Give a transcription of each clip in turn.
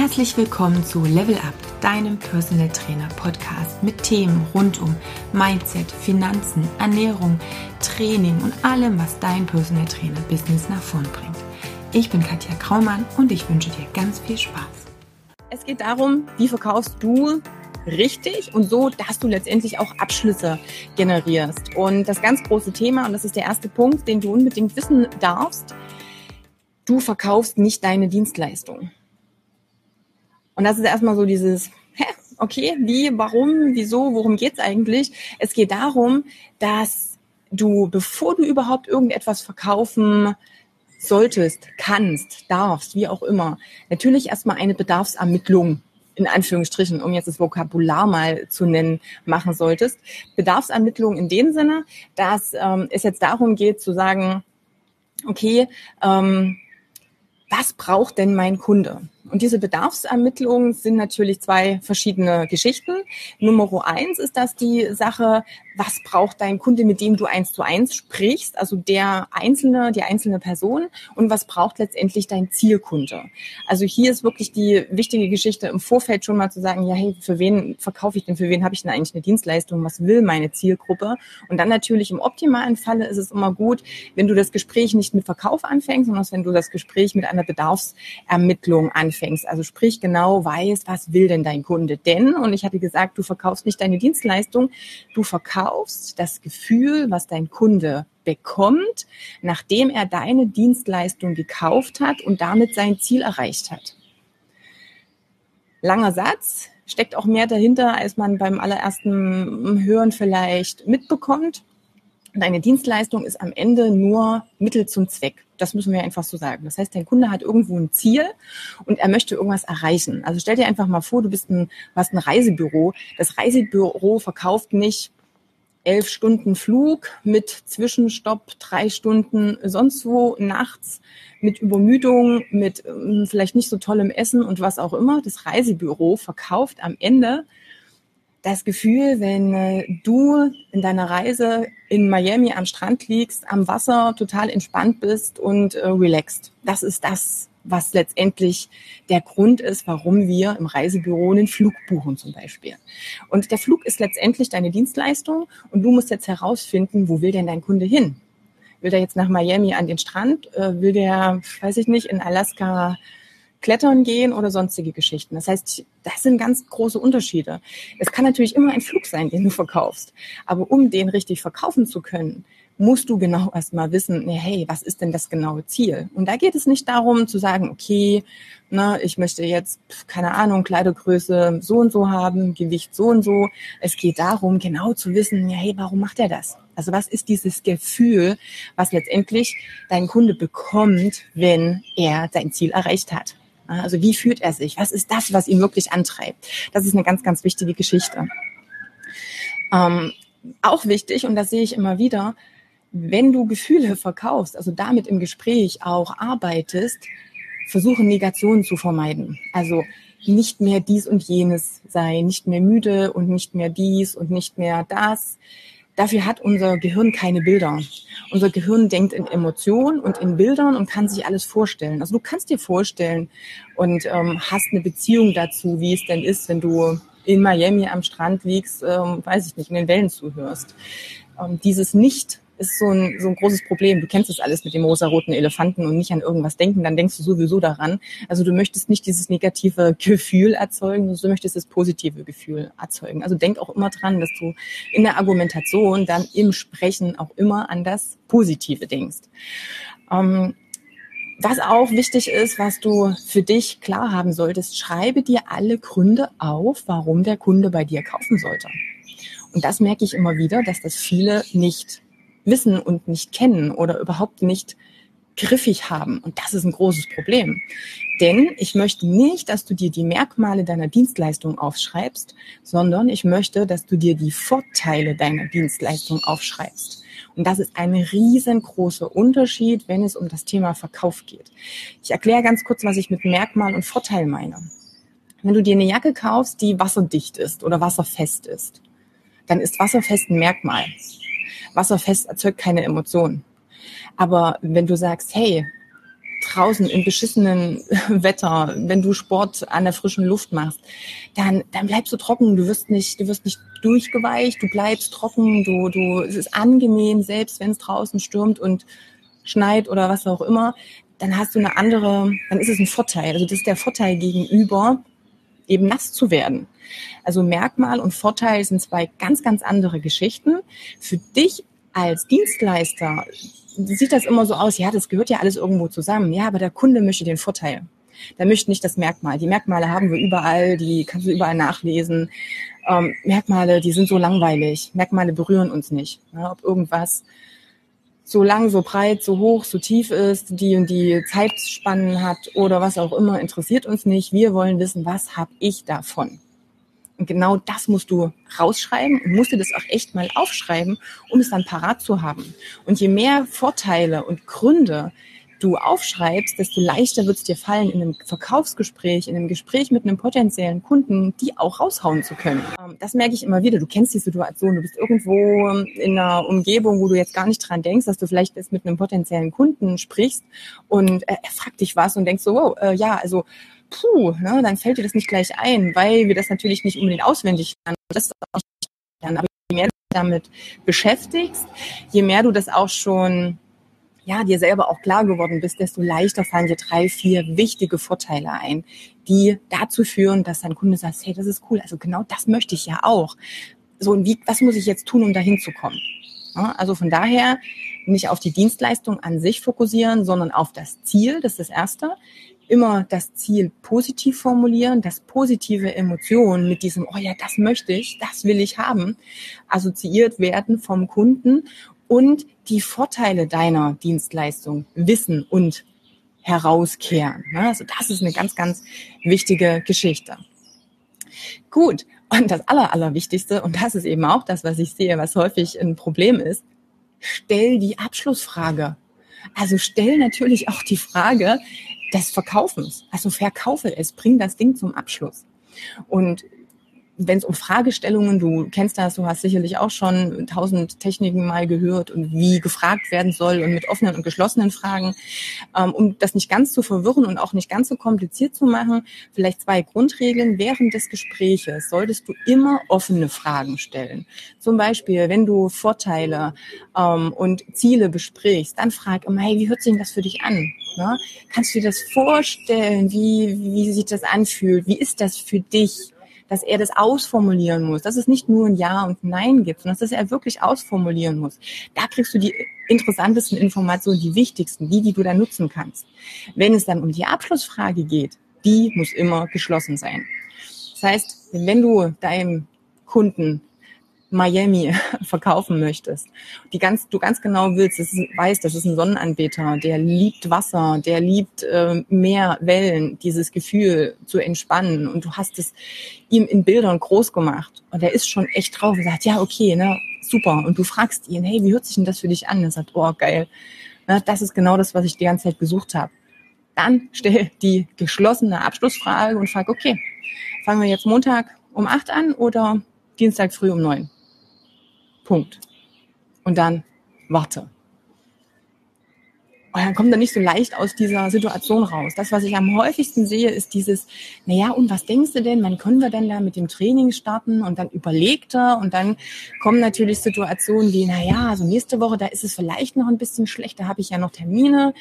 Herzlich willkommen zu Level Up, deinem Personal Trainer Podcast mit Themen rund um Mindset, Finanzen, Ernährung, Training und allem, was dein Personal Trainer Business nach vorn bringt. Ich bin Katja Kraumann und ich wünsche dir ganz viel Spaß. Es geht darum, wie verkaufst du richtig und so, dass du letztendlich auch Abschlüsse generierst. Und das ganz große Thema, und das ist der erste Punkt, den du unbedingt wissen darfst, du verkaufst nicht deine Dienstleistung. Und das ist erstmal so dieses, hä, okay, wie, warum, wieso, worum geht's eigentlich? Es geht darum, dass du, bevor du überhaupt irgendetwas verkaufen solltest, kannst, darfst, wie auch immer, natürlich erstmal eine Bedarfsermittlung in Anführungsstrichen, um jetzt das Vokabular mal zu nennen, machen solltest. Bedarfsermittlung in dem Sinne, dass ähm, es jetzt darum geht zu sagen, okay, ähm, was braucht denn mein Kunde? Und diese Bedarfsermittlungen sind natürlich zwei verschiedene Geschichten. Nummer eins ist das die Sache, was braucht dein Kunde, mit dem du eins zu eins sprichst, also der einzelne, die einzelne Person und was braucht letztendlich dein Zielkunde. Also hier ist wirklich die wichtige Geschichte im Vorfeld schon mal zu sagen, ja, hey, für wen verkaufe ich denn, für wen habe ich denn eigentlich eine Dienstleistung, was will meine Zielgruppe? Und dann natürlich im optimalen Falle ist es immer gut, wenn du das Gespräch nicht mit Verkauf anfängst, sondern wenn du das Gespräch mit einer Bedarfsermittlung anfängst anfängst. Also sprich genau weißt, was will denn dein Kunde denn? Und ich hatte gesagt, du verkaufst nicht deine Dienstleistung, du verkaufst das Gefühl, was dein Kunde bekommt, nachdem er deine Dienstleistung gekauft hat und damit sein Ziel erreicht hat. Langer Satz, steckt auch mehr dahinter, als man beim allerersten Hören vielleicht mitbekommt. Deine Dienstleistung ist am Ende nur Mittel zum Zweck. Das müssen wir einfach so sagen. Das heißt, dein Kunde hat irgendwo ein Ziel und er möchte irgendwas erreichen. Also stell dir einfach mal vor, du bist ein, hast ein Reisebüro. Das Reisebüro verkauft nicht elf Stunden Flug mit Zwischenstopp, drei Stunden sonst wo nachts, mit Übermüdung, mit ähm, vielleicht nicht so tollem Essen und was auch immer. Das Reisebüro verkauft am Ende das Gefühl, wenn äh, du in deiner Reise in Miami am Strand liegst, am Wasser total entspannt bist und äh, relaxed. Das ist das, was letztendlich der Grund ist, warum wir im Reisebüro einen Flug buchen zum Beispiel. Und der Flug ist letztendlich deine Dienstleistung und du musst jetzt herausfinden, wo will denn dein Kunde hin? Will der jetzt nach Miami an den Strand? Äh, will der, weiß ich nicht, in Alaska klettern gehen oder sonstige Geschichten. Das heißt, das sind ganz große Unterschiede. Es kann natürlich immer ein Flug sein, den du verkaufst. Aber um den richtig verkaufen zu können, musst du genau erstmal wissen, hey, was ist denn das genaue Ziel? Und da geht es nicht darum zu sagen, okay, na, ich möchte jetzt, keine Ahnung, Kleidergröße so und so haben, Gewicht so und so. Es geht darum, genau zu wissen, hey, warum macht er das? Also was ist dieses Gefühl, was letztendlich dein Kunde bekommt, wenn er sein Ziel erreicht hat? Also wie fühlt er sich? Was ist das, was ihn wirklich antreibt? Das ist eine ganz, ganz wichtige Geschichte. Ähm, auch wichtig, und das sehe ich immer wieder, wenn du Gefühle verkaufst, also damit im Gespräch auch arbeitest, versuche Negationen zu vermeiden. Also nicht mehr dies und jenes sein, nicht mehr müde und nicht mehr dies und nicht mehr das. Dafür hat unser Gehirn keine Bilder. Unser Gehirn denkt in Emotionen und in Bildern und kann sich alles vorstellen. Also du kannst dir vorstellen und ähm, hast eine Beziehung dazu, wie es denn ist, wenn du in Miami am Strand liegst, ähm, weiß ich nicht, in den Wellen zuhörst. Ähm, dieses Nicht ist so ein, so ein großes Problem. Du kennst das alles mit dem rosaroten Elefanten und nicht an irgendwas denken, dann denkst du sowieso daran. Also du möchtest nicht dieses negative Gefühl erzeugen, du möchtest das positive Gefühl erzeugen. Also denk auch immer dran, dass du in der Argumentation dann im Sprechen auch immer an das Positive denkst. Ähm, was auch wichtig ist, was du für dich klar haben solltest, schreibe dir alle Gründe auf, warum der Kunde bei dir kaufen sollte. Und das merke ich immer wieder, dass das viele nicht wissen und nicht kennen oder überhaupt nicht griffig haben. Und das ist ein großes Problem. Denn ich möchte nicht, dass du dir die Merkmale deiner Dienstleistung aufschreibst, sondern ich möchte, dass du dir die Vorteile deiner Dienstleistung aufschreibst. Und das ist ein riesengroßer Unterschied, wenn es um das Thema Verkauf geht. Ich erkläre ganz kurz, was ich mit Merkmal und Vorteil meine. Wenn du dir eine Jacke kaufst, die wasserdicht ist oder wasserfest ist, dann ist wasserfest ein Merkmal. Wasserfest erzeugt keine Emotionen. Aber wenn du sagst, hey, draußen im beschissenen Wetter, wenn du Sport an der frischen Luft machst, dann, dann bleibst du trocken. Du wirst nicht, du wirst nicht durchgeweicht, du bleibst trocken, du, du, es ist angenehm, selbst wenn es draußen stürmt und schneit oder was auch immer, dann hast du eine andere, dann ist es ein Vorteil. Also das ist der Vorteil gegenüber, eben nass zu werden. Also Merkmal und Vorteil sind zwei ganz, ganz andere Geschichten. Für dich als Dienstleister sieht das immer so aus, ja, das gehört ja alles irgendwo zusammen. Ja, aber der Kunde möchte den Vorteil. Der möchte nicht das Merkmal. Die Merkmale haben wir überall, die kannst du überall nachlesen. Ähm, Merkmale, die sind so langweilig. Merkmale berühren uns nicht. Ja, ob irgendwas so lang, so breit, so hoch, so tief ist, die und die Zeitspannen hat oder was auch immer, interessiert uns nicht. Wir wollen wissen, was habe ich davon? Und genau das musst du rausschreiben und musst dir das auch echt mal aufschreiben, um es dann parat zu haben. Und je mehr Vorteile und Gründe du aufschreibst, desto leichter wird es dir fallen, in einem Verkaufsgespräch, in einem Gespräch mit einem potenziellen Kunden, die auch raushauen zu können. Ähm, das merke ich immer wieder. Du kennst die Situation, du bist irgendwo in einer Umgebung, wo du jetzt gar nicht dran denkst, dass du vielleicht jetzt mit einem potenziellen Kunden sprichst und er fragt dich was und denkst so, wow, äh, ja, also puh, ne, dann fällt dir das nicht gleich ein, weil wir das natürlich nicht unbedingt auswendig lernen. Das auch nicht lernen. Aber je mehr du dich damit beschäftigst, je mehr du das auch schon ja, dir selber auch klar geworden bist, desto leichter fallen dir drei, vier wichtige Vorteile ein, die dazu führen, dass dein Kunde sagt, hey, das ist cool, also genau das möchte ich ja auch. So, und wie, was muss ich jetzt tun, um dahin zu kommen? Ja, also von daher nicht auf die Dienstleistung an sich fokussieren, sondern auf das Ziel, das ist das Erste. Immer das Ziel positiv formulieren, dass positive Emotionen mit diesem, oh ja, das möchte ich, das will ich haben, assoziiert werden vom Kunden und die Vorteile deiner Dienstleistung wissen und herauskehren. Also das ist eine ganz, ganz wichtige Geschichte. Gut. Und das Aller, Allerwichtigste, und das ist eben auch das, was ich sehe, was häufig ein Problem ist, stell die Abschlussfrage. Also stell natürlich auch die Frage des Verkaufens. Also verkaufe es, bring das Ding zum Abschluss. Und wenn es um Fragestellungen, du kennst das, du hast sicherlich auch schon tausend Techniken mal gehört und wie gefragt werden soll und mit offenen und geschlossenen Fragen, ähm, um das nicht ganz zu verwirren und auch nicht ganz so kompliziert zu machen, vielleicht zwei Grundregeln. Während des Gespräches solltest du immer offene Fragen stellen. Zum Beispiel, wenn du Vorteile ähm, und Ziele besprichst, dann frag immer, hey, wie hört sich das für dich an? Ne? Kannst du dir das vorstellen, wie, wie sich das anfühlt? Wie ist das für dich? Dass er das ausformulieren muss, dass es nicht nur ein Ja und ein Nein gibt, sondern dass er wirklich ausformulieren muss. Da kriegst du die interessantesten Informationen, die wichtigsten, die, die du dann nutzen kannst. Wenn es dann um die Abschlussfrage geht, die muss immer geschlossen sein. Das heißt, wenn du deinem Kunden Miami verkaufen möchtest, die ganz, du ganz genau willst, das ist, weißt, das ist ein Sonnenanbeter, der liebt Wasser, der liebt äh, Meer, Wellen, dieses Gefühl zu entspannen und du hast es ihm in Bildern groß gemacht und er ist schon echt drauf und sagt, ja, okay, ne, super. Und du fragst ihn, hey, wie hört sich denn das für dich an? Er sagt, oh, geil. Na, das ist genau das, was ich die ganze Zeit gesucht habe. Dann stell die geschlossene Abschlussfrage und frag, okay, fangen wir jetzt Montag um acht an oder Dienstag früh um neun? Punkt. Und dann warte. Und dann kommt er nicht so leicht aus dieser Situation raus. Das, was ich am häufigsten sehe, ist dieses, naja, und was denkst du denn, wann können wir denn da mit dem Training starten? Und dann überlegt er und dann kommen natürlich Situationen wie, naja, also nächste Woche, da ist es vielleicht noch ein bisschen schlecht, da habe ich ja noch Termine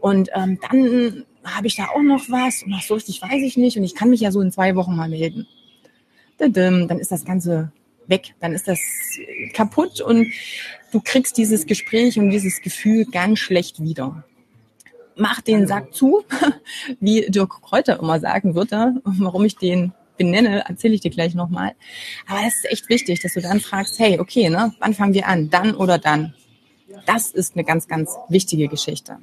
und ähm, dann habe ich da auch noch was und ach so richtig weiß ich nicht und ich kann mich ja so in zwei Wochen mal melden. Dann ist das Ganze weg. Dann ist das kaputt und du kriegst dieses Gespräch und dieses Gefühl ganz schlecht wieder. Mach den Sack zu, wie Dirk Kräuter immer sagen würde. Warum ich den benenne, erzähle ich dir gleich nochmal. Aber es ist echt wichtig, dass du dann fragst, hey, okay, ne, wann fangen wir an? Dann oder dann? Das ist eine ganz, ganz wichtige Geschichte.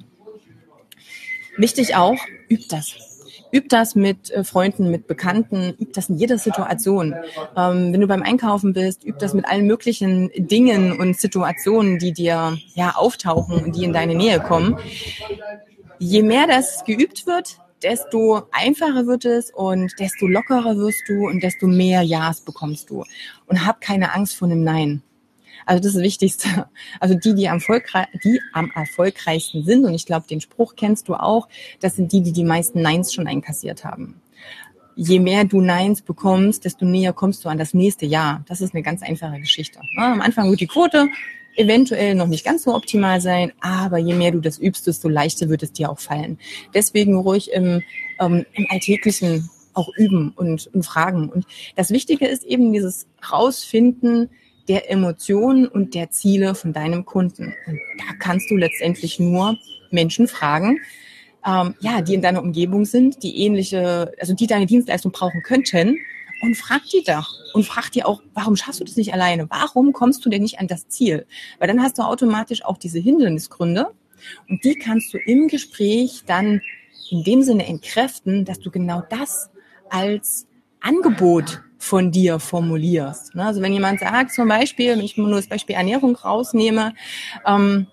Wichtig auch, üb das üb das mit äh, Freunden, mit Bekannten, üb das in jeder Situation. Ähm, wenn du beim Einkaufen bist, üb das mit allen möglichen Dingen und Situationen, die dir ja auftauchen und die in deine Nähe kommen. Je mehr das geübt wird, desto einfacher wird es und desto lockerer wirst du und desto mehr Ja's bekommst du. Und hab keine Angst vor einem Nein. Also das ist das Wichtigste. Also die, die am, die am erfolgreichsten sind, und ich glaube, den Spruch kennst du auch, das sind die, die die meisten Neins schon einkassiert haben. Je mehr du Neins bekommst, desto näher kommst du an das nächste Jahr. Das ist eine ganz einfache Geschichte. Am Anfang wird die Quote eventuell noch nicht ganz so optimal sein, aber je mehr du das übst, desto leichter wird es dir auch fallen. Deswegen ruhig im, ähm, im Alltäglichen auch üben und, und fragen. Und das Wichtige ist eben dieses Rausfinden der Emotionen und der Ziele von deinem Kunden. Und da kannst du letztendlich nur Menschen fragen, ähm, ja, die in deiner Umgebung sind, die ähnliche, also die deine Dienstleistung brauchen könnten und frag die doch. Und frag die auch, warum schaffst du das nicht alleine? Warum kommst du denn nicht an das Ziel? Weil dann hast du automatisch auch diese Hindernisgründe und die kannst du im Gespräch dann in dem Sinne entkräften, dass du genau das als Angebot von dir formulierst. Also wenn jemand sagt, zum Beispiel, wenn ich nur das Beispiel Ernährung rausnehme, ähm,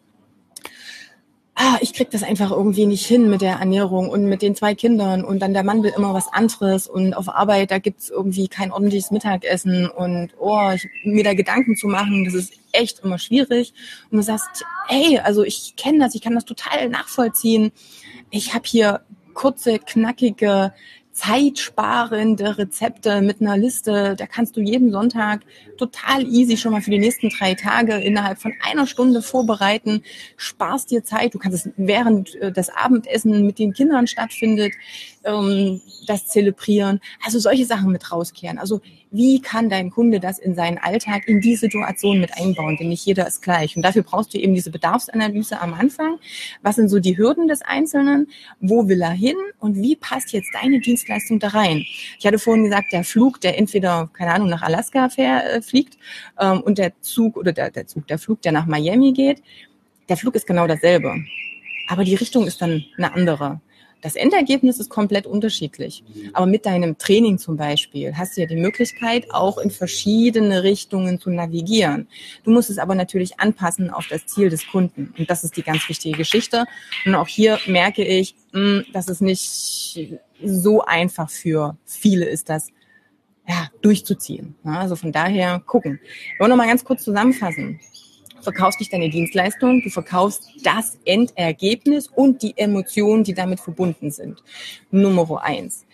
ah, ich krieg das einfach irgendwie nicht hin mit der Ernährung und mit den zwei Kindern und dann der Mann will immer was anderes und auf Arbeit, da gibt's irgendwie kein ordentliches Mittagessen und oh, ich, mir da Gedanken zu machen, das ist echt immer schwierig. Und du sagst, hey, also ich kenne das, ich kann das total nachvollziehen. Ich habe hier kurze, knackige zeitsparende Rezepte mit einer Liste. Da kannst du jeden Sonntag total easy schon mal für die nächsten drei Tage innerhalb von einer Stunde vorbereiten. Sparst dir Zeit. Du kannst es während äh, das Abendessen mit den Kindern stattfindet, ähm, das zelebrieren. Also solche Sachen mit rauskehren. Also wie kann dein Kunde das in seinen Alltag, in die Situation mit einbauen? Denn nicht jeder ist gleich. Und dafür brauchst du eben diese Bedarfsanalyse am Anfang. Was sind so die Hürden des Einzelnen? Wo will er hin? Und wie passt jetzt deine Dienstleistung da rein? Ich hatte vorhin gesagt, der Flug, der entweder, keine Ahnung, nach Alaska äh, fliegt ähm, und der Zug oder der, der Zug, der Flug, der nach Miami geht, der Flug ist genau dasselbe. Aber die Richtung ist dann eine andere. Das Endergebnis ist komplett unterschiedlich. Aber mit deinem Training zum Beispiel hast du ja die Möglichkeit, auch in verschiedene Richtungen zu navigieren. Du musst es aber natürlich anpassen auf das Ziel des Kunden. Und das ist die ganz wichtige Geschichte. Und auch hier merke ich, hm, dass es nicht so einfach für viele ist, das ja, durchzuziehen. Also von daher gucken. Wir wollen noch mal ganz kurz zusammenfassen verkaufst nicht deine Dienstleistung, du verkaufst das Endergebnis und die Emotionen, die damit verbunden sind. Nummer eins.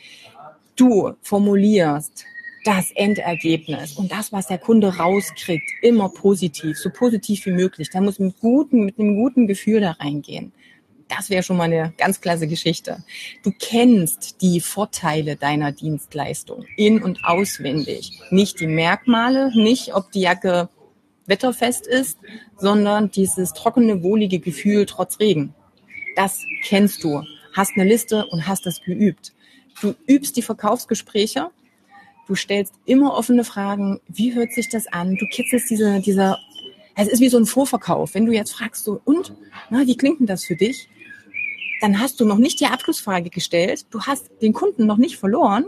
Du formulierst das Endergebnis und das, was der Kunde rauskriegt, immer positiv, so positiv wie möglich. Da muss mit guten, mit einem guten Gefühl da reingehen. Das wäre schon mal eine ganz klasse Geschichte. Du kennst die Vorteile deiner Dienstleistung in- und auswendig. Nicht die Merkmale, nicht ob die Jacke wetterfest ist, sondern dieses trockene, wohlige Gefühl trotz Regen. Das kennst du. Hast eine Liste und hast das geübt. Du übst die Verkaufsgespräche. Du stellst immer offene Fragen. Wie hört sich das an? Du kitzelst diese, dieser, es ist wie so ein Vorverkauf. Wenn du jetzt fragst so, und, na, wie klingt denn das für dich? Dann hast du noch nicht die Abschlussfrage gestellt. Du hast den Kunden noch nicht verloren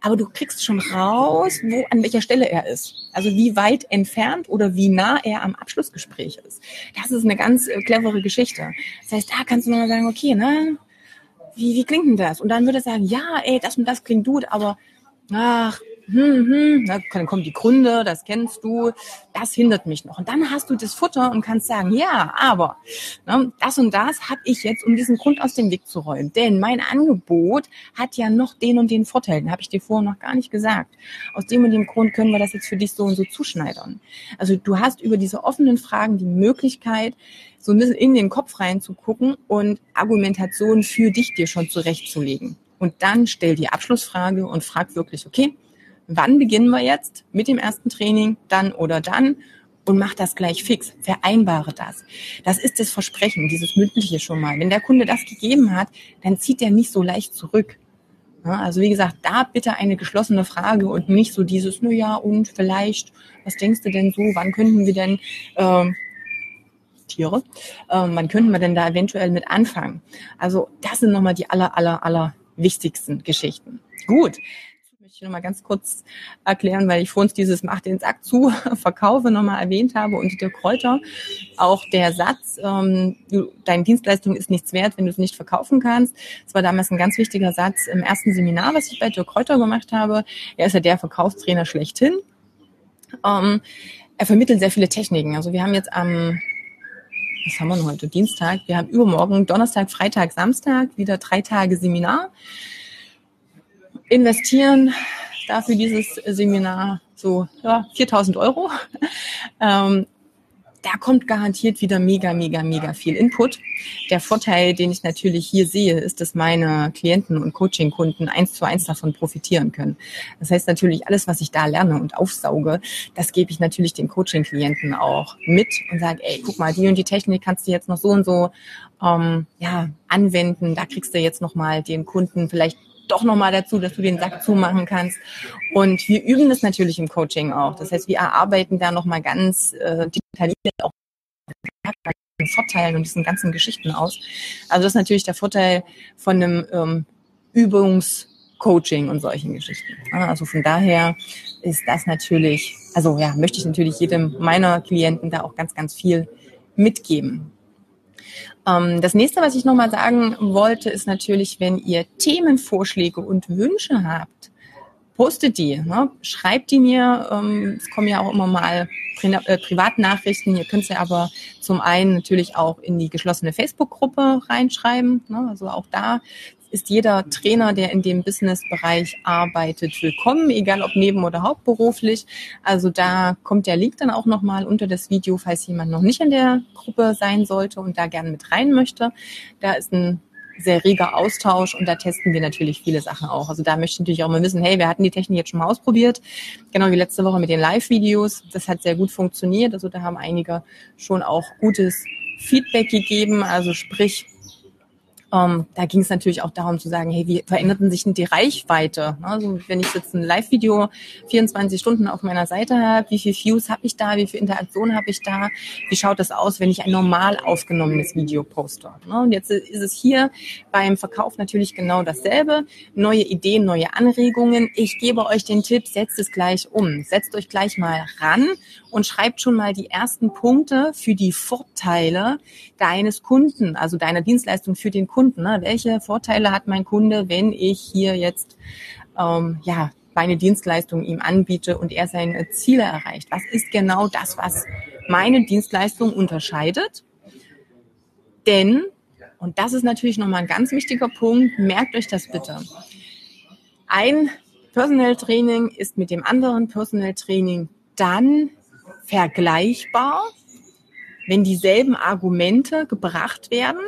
aber du kriegst schon raus, wo, an welcher Stelle er ist. Also wie weit entfernt oder wie nah er am Abschlussgespräch ist. Das ist eine ganz äh, clevere Geschichte. Das heißt, da kannst du nochmal sagen, okay, ne, wie, wie klingt denn das? Und dann würde er sagen, ja, ey, das und das klingt gut, aber ach, hm, hm, dann kommen die Gründe, das kennst du, das hindert mich noch. Und dann hast du das Futter und kannst sagen, ja, aber ne, das und das habe ich jetzt, um diesen Grund aus dem Weg zu räumen. Denn mein Angebot hat ja noch den und den Vorteil, den habe ich dir vorher noch gar nicht gesagt. Aus dem und dem Grund können wir das jetzt für dich so und so zuschneidern. Also du hast über diese offenen Fragen die Möglichkeit, so ein bisschen in den Kopf reinzugucken und Argumentation für dich dir schon zurechtzulegen. Und dann stell die Abschlussfrage und frag wirklich, okay, wann beginnen wir jetzt mit dem ersten Training, dann oder dann und mach das gleich fix, vereinbare das. Das ist das Versprechen, dieses mündliche schon mal. Wenn der Kunde das gegeben hat, dann zieht er nicht so leicht zurück. Also wie gesagt, da bitte eine geschlossene Frage und nicht so dieses, na ja, und vielleicht, was denkst du denn so, wann könnten wir denn äh, Tiere, äh, wann könnten wir denn da eventuell mit anfangen? Also das sind nochmal die aller, aller, aller wichtigsten Geschichten. Gut, ich noch mal ganz kurz erklären, weil ich vor uns dieses Mach den Sack zu, verkaufe nochmal erwähnt habe und der Kräuter. Auch der Satz, ähm, du, deine Dienstleistung ist nichts wert, wenn du es nicht verkaufen kannst. Das war damals ein ganz wichtiger Satz im ersten Seminar, was ich bei Dirk Kräuter gemacht habe. Er ist ja der Verkaufstrainer schlechthin. Ähm, er vermittelt sehr viele Techniken. Also wir haben jetzt am, was haben wir denn heute? Dienstag. Wir haben übermorgen Donnerstag, Freitag, Samstag wieder drei Tage Seminar. Investieren dafür dieses Seminar so ja, 4000 Euro. Ähm, da kommt garantiert wieder mega, mega, mega viel Input. Der Vorteil, den ich natürlich hier sehe, ist, dass meine Klienten und Coaching-Kunden eins zu eins davon profitieren können. Das heißt natürlich, alles, was ich da lerne und aufsauge, das gebe ich natürlich den Coaching-Klienten auch mit und sage, ey, guck mal, die und die Technik kannst du jetzt noch so und so ähm, ja, anwenden. Da kriegst du jetzt nochmal den Kunden vielleicht doch nochmal dazu, dass du den Sack zumachen kannst. Und wir üben das natürlich im Coaching auch. Das heißt, wir erarbeiten da nochmal ganz äh, detailliert auch Vorteilen und diesen ganzen Geschichten aus. Also das ist natürlich der Vorteil von einem ähm, Übungscoaching und solchen Geschichten. Also von daher ist das natürlich, also ja, möchte ich natürlich jedem meiner Klienten da auch ganz, ganz viel mitgeben. Ähm, das nächste, was ich nochmal sagen wollte, ist natürlich, wenn ihr Themenvorschläge und Wünsche habt, postet die, ne? schreibt die mir. Ähm, es kommen ja auch immer mal Pri äh, Privatnachrichten. Ihr könnt sie aber zum einen natürlich auch in die geschlossene Facebook-Gruppe reinschreiben. Ne? Also auch da ist jeder Trainer, der in dem Business-Bereich arbeitet, willkommen, egal ob neben- oder hauptberuflich. Also da kommt der Link dann auch nochmal unter das Video, falls jemand noch nicht in der Gruppe sein sollte und da gerne mit rein möchte. Da ist ein sehr reger Austausch und da testen wir natürlich viele Sachen auch. Also da möchte ich natürlich auch mal wissen, hey, wir hatten die Technik jetzt schon mal ausprobiert, genau wie letzte Woche mit den Live-Videos. Das hat sehr gut funktioniert. Also da haben einige schon auch gutes Feedback gegeben. Also sprich, ähm, da ging es natürlich auch darum zu sagen, hey, wie veränderten sich denn die Reichweite? Also wenn ich jetzt ein Live-Video 24 Stunden auf meiner Seite habe, wie viel Views habe ich da, wie viel Interaktion habe ich da? Wie schaut das aus, wenn ich ein normal aufgenommenes Video poste? Ne? Und jetzt ist es hier beim Verkauf natürlich genau dasselbe. Neue Ideen, neue Anregungen. Ich gebe euch den Tipp, setzt es gleich um. Setzt euch gleich mal ran und schreibt schon mal die ersten Punkte für die Vorteile deines Kunden, also deiner Dienstleistung für den Kunden. Ne? Welche Vorteile hat mein Kunde, wenn ich hier jetzt ähm, ja meine Dienstleistung ihm anbiete und er seine Ziele erreicht? Was ist genau das, was meine Dienstleistung unterscheidet? Denn, und das ist natürlich nochmal ein ganz wichtiger Punkt, merkt euch das bitte. Ein Personal Training ist mit dem anderen Personal Training dann vergleichbar, wenn dieselben Argumente gebracht werden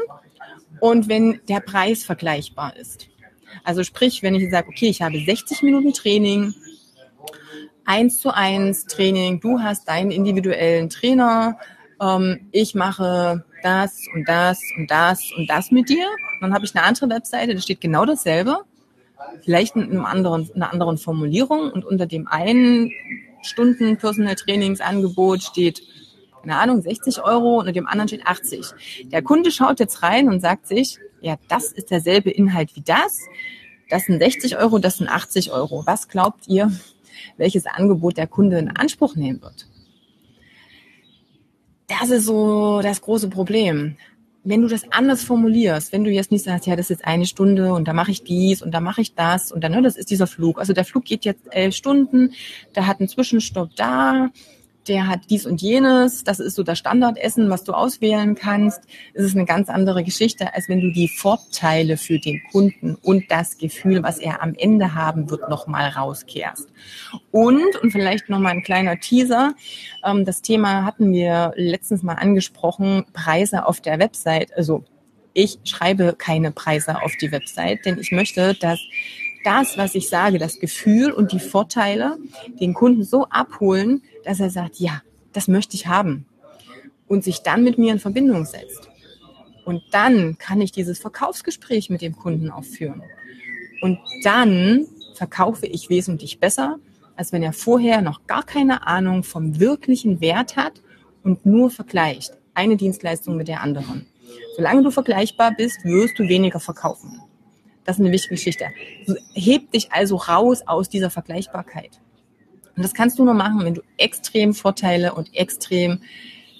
und wenn der Preis vergleichbar ist. Also sprich, wenn ich sage, okay, ich habe 60 Minuten Training, eins zu eins Training, du hast deinen individuellen Trainer, ähm, ich mache das und das und das und das mit dir. Dann habe ich eine andere Webseite, da steht genau dasselbe, vielleicht in einem anderen, einer anderen Formulierung und unter dem einen Stunden Personal Trainingsangebot steht, keine Ahnung, 60 Euro und dem anderen steht 80. Der Kunde schaut jetzt rein und sagt sich, ja, das ist derselbe Inhalt wie das. Das sind 60 Euro, das sind 80 Euro. Was glaubt ihr, welches Angebot der Kunde in Anspruch nehmen wird? Das ist so das große Problem wenn du das anders formulierst, wenn du jetzt nicht sagst, ja, das ist eine Stunde und da mache ich dies und da mache ich das und dann, ne, das ist dieser Flug. Also der Flug geht jetzt elf Stunden, der hat einen Zwischenstopp da, der hat dies und jenes, das ist so das Standardessen, was du auswählen kannst. Es ist eine ganz andere Geschichte, als wenn du die Vorteile für den Kunden und das Gefühl, was er am Ende haben wird, nochmal rauskehrst. Und, und vielleicht nochmal ein kleiner Teaser, ähm, das Thema hatten wir letztens mal angesprochen, Preise auf der Website, also ich schreibe keine Preise auf die Website, denn ich möchte, dass das, was ich sage, das Gefühl und die Vorteile den Kunden so abholen, dass er sagt, ja, das möchte ich haben und sich dann mit mir in Verbindung setzt. Und dann kann ich dieses Verkaufsgespräch mit dem Kunden aufführen. Und dann verkaufe ich wesentlich besser, als wenn er vorher noch gar keine Ahnung vom wirklichen Wert hat und nur vergleicht eine Dienstleistung mit der anderen. Solange du vergleichbar bist, wirst du weniger verkaufen. Das ist eine wichtige Geschichte. Heb dich also raus aus dieser Vergleichbarkeit. Und das kannst du nur machen, wenn du extrem Vorteile und extrem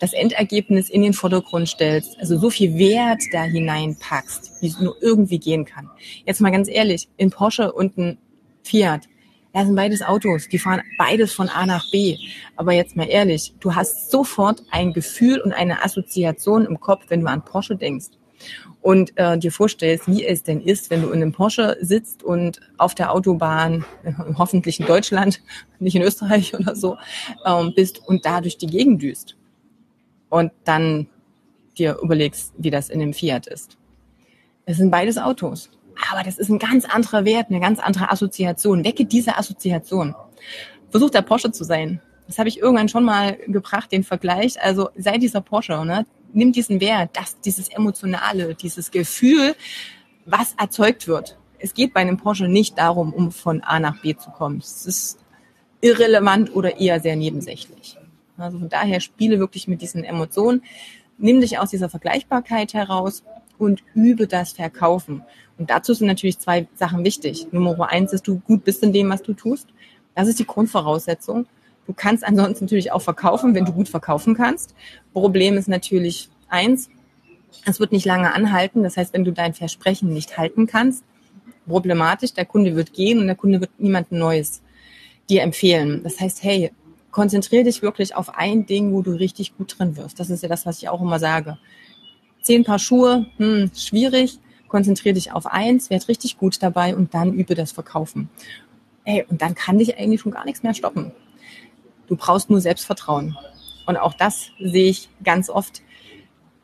das Endergebnis in den Vordergrund stellst, also so viel Wert da hineinpackst, wie es nur irgendwie gehen kann. Jetzt mal ganz ehrlich, in Porsche und ein Fiat, Das sind beides Autos, die fahren beides von A nach B. Aber jetzt mal ehrlich, du hast sofort ein Gefühl und eine Assoziation im Kopf, wenn du an Porsche denkst und äh, dir vorstellst, wie es denn ist, wenn du in einem Porsche sitzt und auf der Autobahn, äh, hoffentlich in Deutschland, nicht in Österreich oder so, ähm, bist und da durch die Gegend düst. Und dann dir überlegst, wie das in dem Fiat ist. Es sind beides Autos. Aber das ist ein ganz anderer Wert, eine ganz andere Assoziation. Wecke diese Assoziation. Versuch der Porsche zu sein. Das habe ich irgendwann schon mal gebracht, den Vergleich. Also sei dieser Porsche, ne? Nimm diesen Wert, das, dieses Emotionale, dieses Gefühl, was erzeugt wird. Es geht bei einem Porsche nicht darum, um von A nach B zu kommen. Es ist irrelevant oder eher sehr nebensächlich. Also von daher spiele wirklich mit diesen Emotionen, nimm dich aus dieser Vergleichbarkeit heraus und übe das Verkaufen. Und dazu sind natürlich zwei Sachen wichtig. Nummer eins ist, du gut bist in dem, was du tust. Das ist die Grundvoraussetzung. Du kannst ansonsten natürlich auch verkaufen, wenn du gut verkaufen kannst. Problem ist natürlich eins, es wird nicht lange anhalten. Das heißt, wenn du dein Versprechen nicht halten kannst, problematisch, der Kunde wird gehen und der Kunde wird niemand Neues dir empfehlen. Das heißt, hey, konzentriere dich wirklich auf ein Ding, wo du richtig gut drin wirst. Das ist ja das, was ich auch immer sage. Zehn Paar Schuhe, hm, schwierig. Konzentriere dich auf eins, werd richtig gut dabei und dann übe das Verkaufen. Hey, und dann kann dich eigentlich schon gar nichts mehr stoppen. Du brauchst nur Selbstvertrauen. Und auch das sehe ich ganz oft.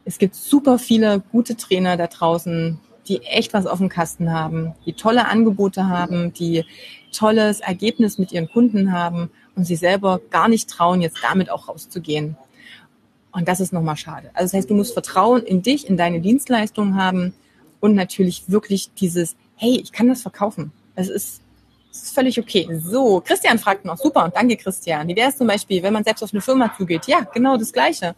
Es gibt super viele gute Trainer da draußen, die echt was auf dem Kasten haben, die tolle Angebote haben, die tolles Ergebnis mit ihren Kunden haben und sie selber gar nicht trauen, jetzt damit auch rauszugehen. Und das ist nochmal schade. Also das heißt, du musst Vertrauen in dich, in deine Dienstleistungen haben und natürlich wirklich dieses, hey, ich kann das verkaufen. Es ist das ist völlig okay. So, Christian fragt noch, super, danke Christian. Wie wäre es zum Beispiel, wenn man selbst auf eine Firma zugeht? Ja, genau das Gleiche.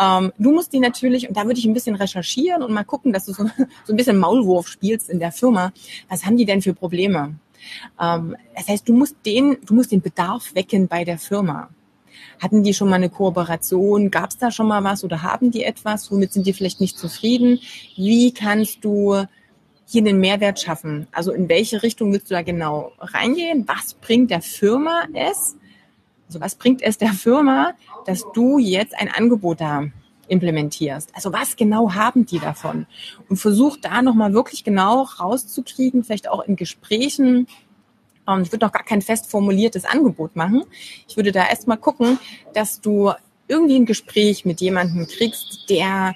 Ähm, du musst die natürlich, und da würde ich ein bisschen recherchieren und mal gucken, dass du so, so ein bisschen Maulwurf spielst in der Firma. Was haben die denn für Probleme? Ähm, das heißt, du musst den, du musst den Bedarf wecken bei der Firma. Hatten die schon mal eine Kooperation? Gab es da schon mal was oder haben die etwas? Womit sind die vielleicht nicht zufrieden? Wie kannst du hier den Mehrwert schaffen? Also in welche Richtung willst du da genau reingehen? Was bringt der Firma es? Also was bringt es der Firma, dass du jetzt ein Angebot da implementierst? Also was genau haben die davon? Und versuch da nochmal wirklich genau rauszukriegen, vielleicht auch in Gesprächen. Ähm, ich würde noch gar kein fest formuliertes Angebot machen. Ich würde da erstmal gucken, dass du irgendwie ein Gespräch mit jemandem kriegst, der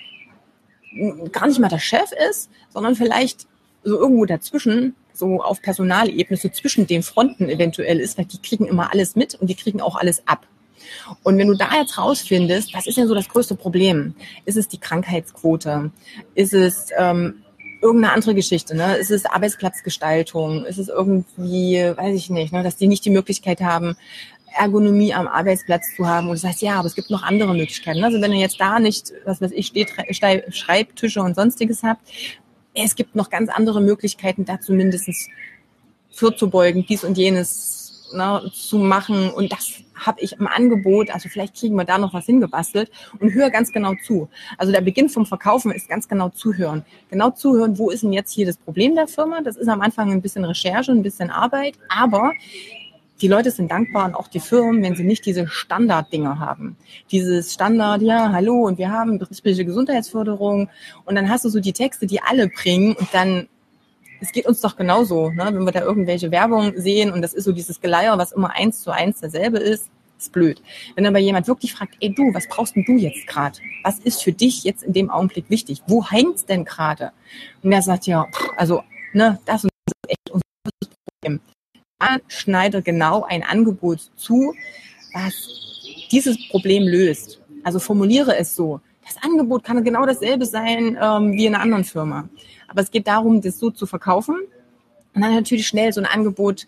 gar nicht mal der Chef ist, sondern vielleicht so irgendwo dazwischen, so auf Personalebene, so zwischen den Fronten eventuell ist, weil die kriegen immer alles mit und die kriegen auch alles ab. Und wenn du da jetzt rausfindest, was ist denn so das größte Problem? Ist es die Krankheitsquote? Ist es ähm, irgendeine andere Geschichte? Ne? Ist es Arbeitsplatzgestaltung? Ist es irgendwie, weiß ich nicht, ne, dass die nicht die Möglichkeit haben, Ergonomie am Arbeitsplatz zu haben und du sagst, ja, aber es gibt noch andere Möglichkeiten. Also wenn ihr jetzt da nicht, was weiß ich, steht, Schreibtische und sonstiges habt, es gibt noch ganz andere Möglichkeiten, da zumindest vorzubeugen, dies und jenes ne, zu machen. Und das habe ich im Angebot. Also vielleicht kriegen wir da noch was hingebastelt und hör ganz genau zu. Also der Beginn vom Verkaufen ist ganz genau zuhören. Genau zuhören, wo ist denn jetzt hier das Problem der Firma? Das ist am Anfang ein bisschen Recherche, ein bisschen Arbeit, aber die Leute sind dankbar und auch die Firmen, wenn sie nicht diese Standarddinger haben. Dieses Standard, ja, hallo, und wir haben betriebliche Gesundheitsförderung. Und dann hast du so die Texte, die alle bringen und dann es geht uns doch genauso, ne? wenn wir da irgendwelche Werbung sehen und das ist so dieses Geleier, was immer eins zu eins dasselbe ist, ist blöd. Wenn aber jemand wirklich fragt, ey du, was brauchst denn du jetzt gerade? Was ist für dich jetzt in dem Augenblick wichtig? Wo hängt's denn gerade? Und er sagt ja, also ne, das und das ist echt unser Problem schneide genau ein Angebot zu, was dieses Problem löst. Also formuliere es so. Das Angebot kann genau dasselbe sein ähm, wie in einer anderen Firma. Aber es geht darum, das so zu verkaufen und dann natürlich schnell so ein Angebot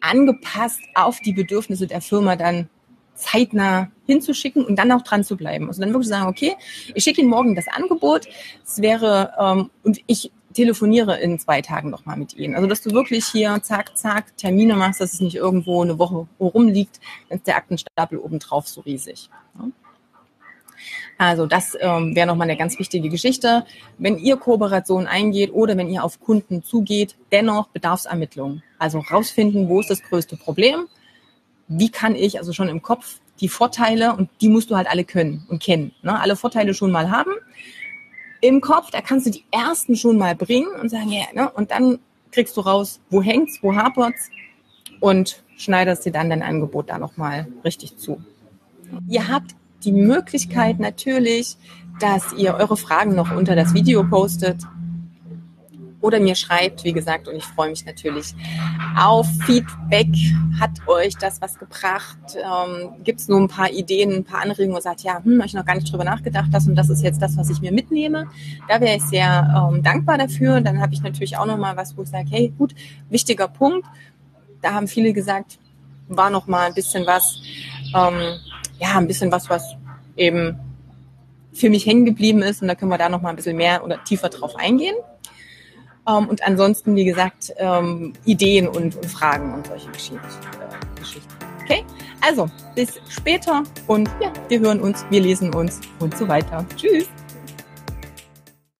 angepasst auf die Bedürfnisse der Firma dann zeitnah hinzuschicken und dann auch dran zu bleiben. Also dann wirklich sagen, okay, ich schicke Ihnen morgen das Angebot. Es wäre, ähm, und ich telefoniere in zwei Tagen nochmal mit Ihnen. Also, dass du wirklich hier zack, zack, Termine machst, dass es nicht irgendwo eine Woche rumliegt, dann ist der Aktenstapel obendrauf so riesig. Also das ähm, wäre nochmal eine ganz wichtige Geschichte. Wenn ihr Kooperation eingeht oder wenn ihr auf Kunden zugeht, dennoch Bedarfsermittlung. Also rausfinden, wo ist das größte Problem, wie kann ich also schon im Kopf die Vorteile und die musst du halt alle können und kennen. Ne? Alle Vorteile schon mal haben. Im Kopf, da kannst du die ersten schon mal bringen und sagen, ja, ne? und dann kriegst du raus, wo hängt's, wo hapert's und schneiderst dir dann dein Angebot da nochmal richtig zu. Ihr habt die Möglichkeit natürlich, dass ihr eure Fragen noch unter das Video postet oder mir schreibt, wie gesagt, und ich freue mich natürlich auf Feedback. Hat euch das was gebracht? Ähm, Gibt es nur ein paar Ideen, ein paar Anregungen, wo ihr sagt, ja, hm, habe ich noch gar nicht drüber nachgedacht, das und das ist jetzt das, was ich mir mitnehme. Da wäre ich sehr ähm, dankbar dafür. Dann habe ich natürlich auch noch mal was, wo ich sage, hey, gut, wichtiger Punkt. Da haben viele gesagt, war noch mal ein bisschen was, ähm, ja, ein bisschen was, was eben für mich hängen geblieben ist. Und da können wir da noch mal ein bisschen mehr oder tiefer drauf eingehen. Ähm, und ansonsten, wie gesagt, ähm, Ideen und, und, Fragen und solche Geschichten. Okay, also bis später und ja, wir hören uns, wir lesen uns und so weiter. Tschüss.